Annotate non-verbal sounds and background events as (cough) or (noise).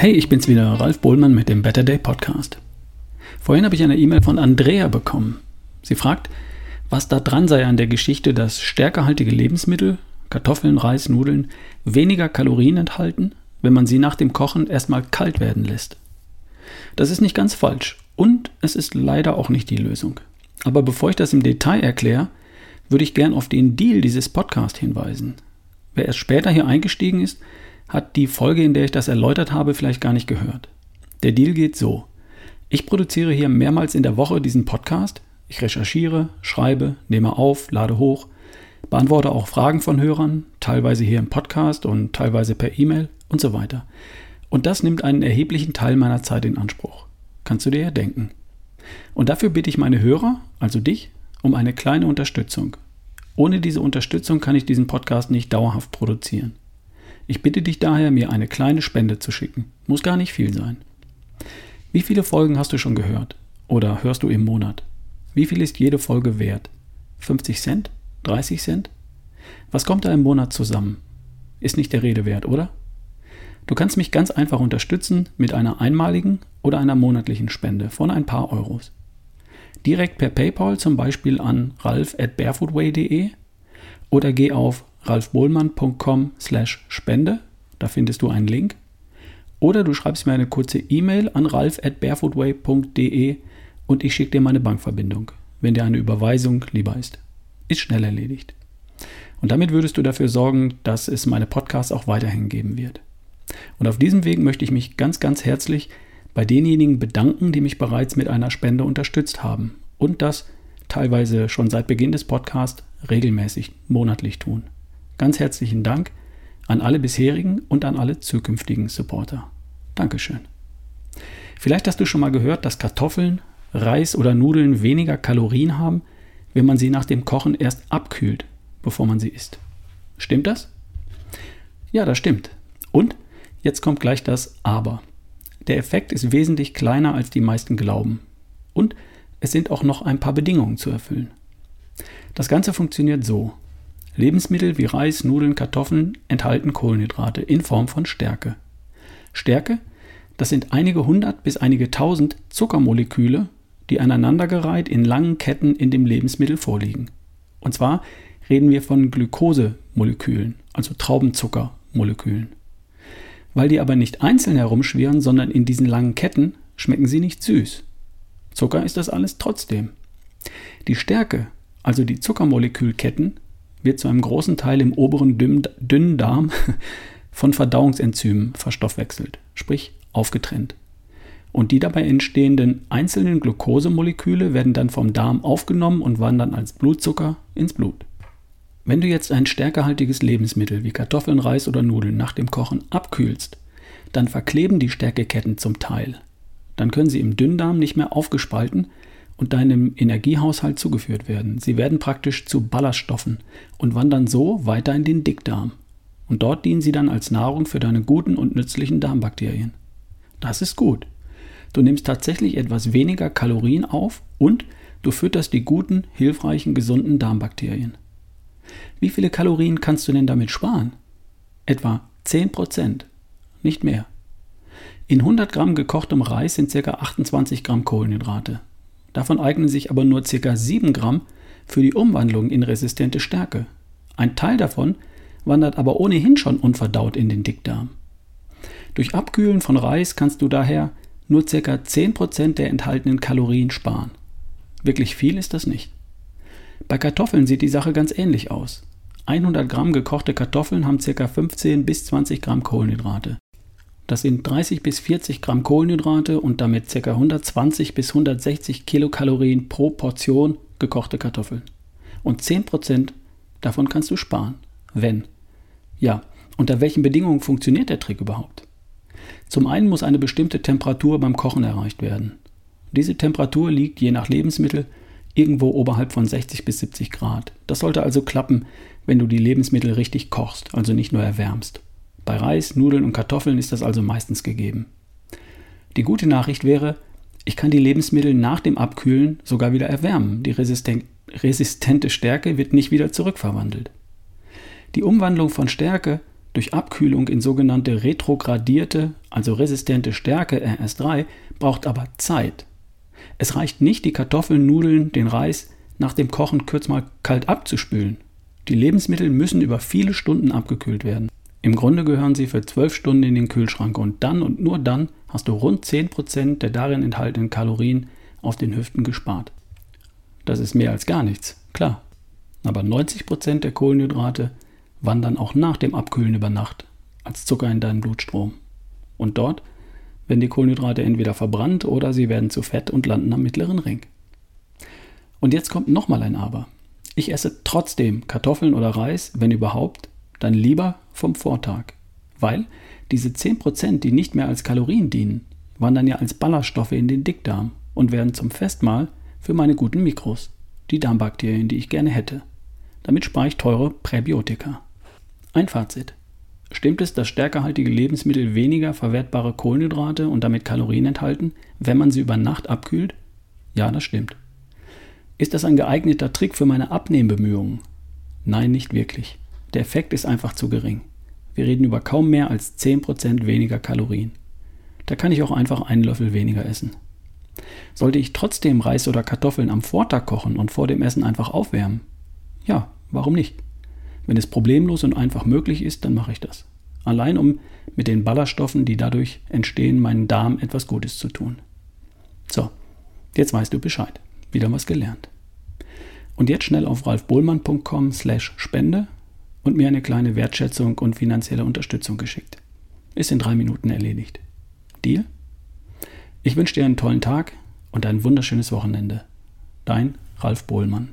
Hey, ich bin's wieder, Ralf Bohlmann mit dem Better Day Podcast. Vorhin habe ich eine E-Mail von Andrea bekommen. Sie fragt, was da dran sei an der Geschichte, dass stärkehaltige Lebensmittel, Kartoffeln, Reis, Nudeln, weniger Kalorien enthalten, wenn man sie nach dem Kochen erstmal kalt werden lässt. Das ist nicht ganz falsch und es ist leider auch nicht die Lösung. Aber bevor ich das im Detail erkläre, würde ich gern auf den Deal dieses Podcasts hinweisen. Wer erst später hier eingestiegen ist, hat die Folge, in der ich das erläutert habe, vielleicht gar nicht gehört. Der Deal geht so. Ich produziere hier mehrmals in der Woche diesen Podcast. Ich recherchiere, schreibe, nehme auf, lade hoch, beantworte auch Fragen von Hörern, teilweise hier im Podcast und teilweise per E-Mail und so weiter. Und das nimmt einen erheblichen Teil meiner Zeit in Anspruch. Kannst du dir ja denken. Und dafür bitte ich meine Hörer, also dich, um eine kleine Unterstützung. Ohne diese Unterstützung kann ich diesen Podcast nicht dauerhaft produzieren. Ich bitte dich daher, mir eine kleine Spende zu schicken. Muss gar nicht viel sein. Wie viele Folgen hast du schon gehört? Oder hörst du im Monat? Wie viel ist jede Folge wert? 50 Cent? 30 Cent? Was kommt da im Monat zusammen? Ist nicht der Rede wert, oder? Du kannst mich ganz einfach unterstützen mit einer einmaligen oder einer monatlichen Spende von ein paar Euros. Direkt per PayPal zum Beispiel an ralf at barefootway.de oder geh auf ralfbohlmann.com slash spende, da findest du einen Link. Oder du schreibst mir eine kurze E-Mail an ralf at barefootway.de und ich schicke dir meine Bankverbindung, wenn dir eine Überweisung lieber ist. Ist schnell erledigt. Und damit würdest du dafür sorgen, dass es meine Podcasts auch weiterhin geben wird. Und auf diesem Weg möchte ich mich ganz, ganz herzlich bei denjenigen bedanken, die mich bereits mit einer Spende unterstützt haben und das teilweise schon seit Beginn des Podcasts regelmäßig monatlich tun. Ganz herzlichen Dank an alle bisherigen und an alle zukünftigen Supporter. Dankeschön. Vielleicht hast du schon mal gehört, dass Kartoffeln, Reis oder Nudeln weniger Kalorien haben, wenn man sie nach dem Kochen erst abkühlt, bevor man sie isst. Stimmt das? Ja, das stimmt. Und jetzt kommt gleich das Aber. Der Effekt ist wesentlich kleiner, als die meisten glauben. Und es sind auch noch ein paar Bedingungen zu erfüllen. Das Ganze funktioniert so. Lebensmittel wie Reis, Nudeln, Kartoffeln enthalten Kohlenhydrate in Form von Stärke. Stärke, das sind einige hundert bis einige tausend Zuckermoleküle, die aneinandergereiht in langen Ketten in dem Lebensmittel vorliegen. Und zwar reden wir von Glukosemolekülen, also Traubenzuckermolekülen. Weil die aber nicht einzeln herumschwirren, sondern in diesen langen Ketten, schmecken sie nicht süß. Zucker ist das alles trotzdem. Die Stärke, also die Zuckermolekülketten, wird zu einem großen Teil im oberen dünnen Darm (laughs) von Verdauungsenzymen verstoffwechselt, sprich aufgetrennt. Und die dabei entstehenden einzelnen Glukosemoleküle werden dann vom Darm aufgenommen und wandern als Blutzucker ins Blut. Wenn du jetzt ein stärkehaltiges Lebensmittel wie Kartoffeln, Reis oder Nudeln nach dem Kochen abkühlst, dann verkleben die Stärkeketten zum Teil. Dann können sie im Dünndarm nicht mehr aufgespalten und deinem Energiehaushalt zugeführt werden. Sie werden praktisch zu Ballaststoffen und wandern so weiter in den Dickdarm. Und dort dienen sie dann als Nahrung für deine guten und nützlichen Darmbakterien. Das ist gut. Du nimmst tatsächlich etwas weniger Kalorien auf und du fütterst die guten, hilfreichen, gesunden Darmbakterien. Wie viele Kalorien kannst du denn damit sparen? Etwa 10 Prozent, nicht mehr. In 100 Gramm gekochtem Reis sind ca. 28 Gramm Kohlenhydrate. Davon eignen sich aber nur ca. 7 Gramm für die Umwandlung in resistente Stärke. Ein Teil davon wandert aber ohnehin schon unverdaut in den Dickdarm. Durch Abkühlen von Reis kannst du daher nur ca. 10% der enthaltenen Kalorien sparen. Wirklich viel ist das nicht. Bei Kartoffeln sieht die Sache ganz ähnlich aus. 100 Gramm gekochte Kartoffeln haben ca. 15 bis 20 Gramm Kohlenhydrate. Das sind 30 bis 40 Gramm Kohlenhydrate und damit ca. 120 bis 160 Kilokalorien pro Portion gekochte Kartoffeln. Und 10% davon kannst du sparen. Wenn. Ja, unter welchen Bedingungen funktioniert der Trick überhaupt? Zum einen muss eine bestimmte Temperatur beim Kochen erreicht werden. Diese Temperatur liegt je nach Lebensmittel irgendwo oberhalb von 60 bis 70 Grad. Das sollte also klappen, wenn du die Lebensmittel richtig kochst, also nicht nur erwärmst. Bei Reis, Nudeln und Kartoffeln ist das also meistens gegeben. Die gute Nachricht wäre, ich kann die Lebensmittel nach dem Abkühlen sogar wieder erwärmen. Die resistente Stärke wird nicht wieder zurückverwandelt. Die Umwandlung von Stärke durch Abkühlung in sogenannte retrogradierte, also resistente Stärke RS3 braucht aber Zeit. Es reicht nicht, die Kartoffeln, Nudeln, den Reis nach dem Kochen kurz mal kalt abzuspülen. Die Lebensmittel müssen über viele Stunden abgekühlt werden. Im Grunde gehören sie für 12 Stunden in den Kühlschrank und dann und nur dann hast du rund 10% der darin enthaltenen Kalorien auf den Hüften gespart. Das ist mehr als gar nichts, klar. Aber 90% der Kohlenhydrate wandern auch nach dem Abkühlen über Nacht als Zucker in deinen Blutstrom. Und dort werden die Kohlenhydrate entweder verbrannt oder sie werden zu Fett und landen am mittleren Ring. Und jetzt kommt nochmal ein Aber. Ich esse trotzdem Kartoffeln oder Reis, wenn überhaupt, dann lieber vom Vortag. Weil diese 10%, die nicht mehr als Kalorien dienen, wandern ja als Ballaststoffe in den Dickdarm und werden zum Festmahl für meine guten Mikros, die Darmbakterien, die ich gerne hätte. Damit spare ich teure Präbiotika. Ein Fazit. Stimmt es, dass stärkehaltige Lebensmittel weniger verwertbare Kohlenhydrate und damit Kalorien enthalten, wenn man sie über Nacht abkühlt? Ja, das stimmt. Ist das ein geeigneter Trick für meine Abnehmbemühungen? Nein, nicht wirklich. Der Effekt ist einfach zu gering. Wir reden über kaum mehr als 10% weniger Kalorien. Da kann ich auch einfach einen Löffel weniger essen. Sollte ich trotzdem Reis oder Kartoffeln am Vortag kochen und vor dem Essen einfach aufwärmen? Ja, warum nicht? Wenn es problemlos und einfach möglich ist, dann mache ich das. Allein um mit den Ballaststoffen, die dadurch entstehen, meinen Darm etwas Gutes zu tun. So, jetzt weißt du Bescheid wieder was gelernt. Und jetzt schnell auf ralfbohlmann.com slash Spende und mir eine kleine Wertschätzung und finanzielle Unterstützung geschickt. Ist in drei Minuten erledigt. Deal? Ich wünsche dir einen tollen Tag und ein wunderschönes Wochenende. Dein Ralf Bohlmann.